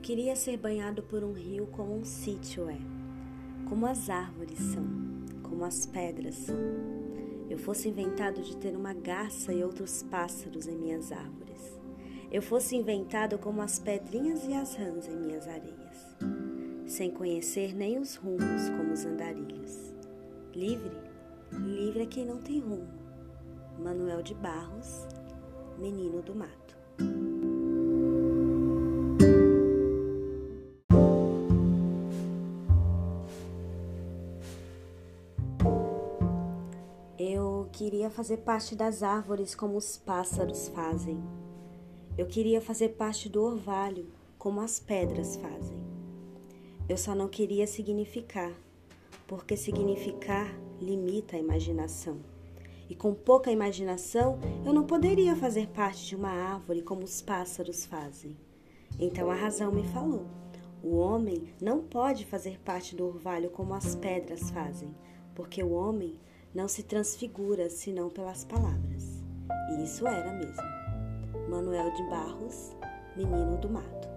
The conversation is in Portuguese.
queria ser banhado por um rio como um sítio é, como as árvores são, como as pedras são. Eu fosse inventado de ter uma garça e outros pássaros em minhas árvores. Eu fosse inventado como as pedrinhas e as rãs em minhas areias, sem conhecer nem os rumos como os andarilhos. Livre, livre é quem não tem rumo. Manuel de Barros, Menino do Mato. Queria fazer parte das árvores como os pássaros fazem. Eu queria fazer parte do orvalho como as pedras fazem. Eu só não queria significar, porque significar limita a imaginação. E com pouca imaginação, eu não poderia fazer parte de uma árvore como os pássaros fazem. Então a razão me falou: o homem não pode fazer parte do orvalho como as pedras fazem, porque o homem não se transfigura senão pelas palavras. E isso era mesmo. Manuel de Barros, Menino do Mato.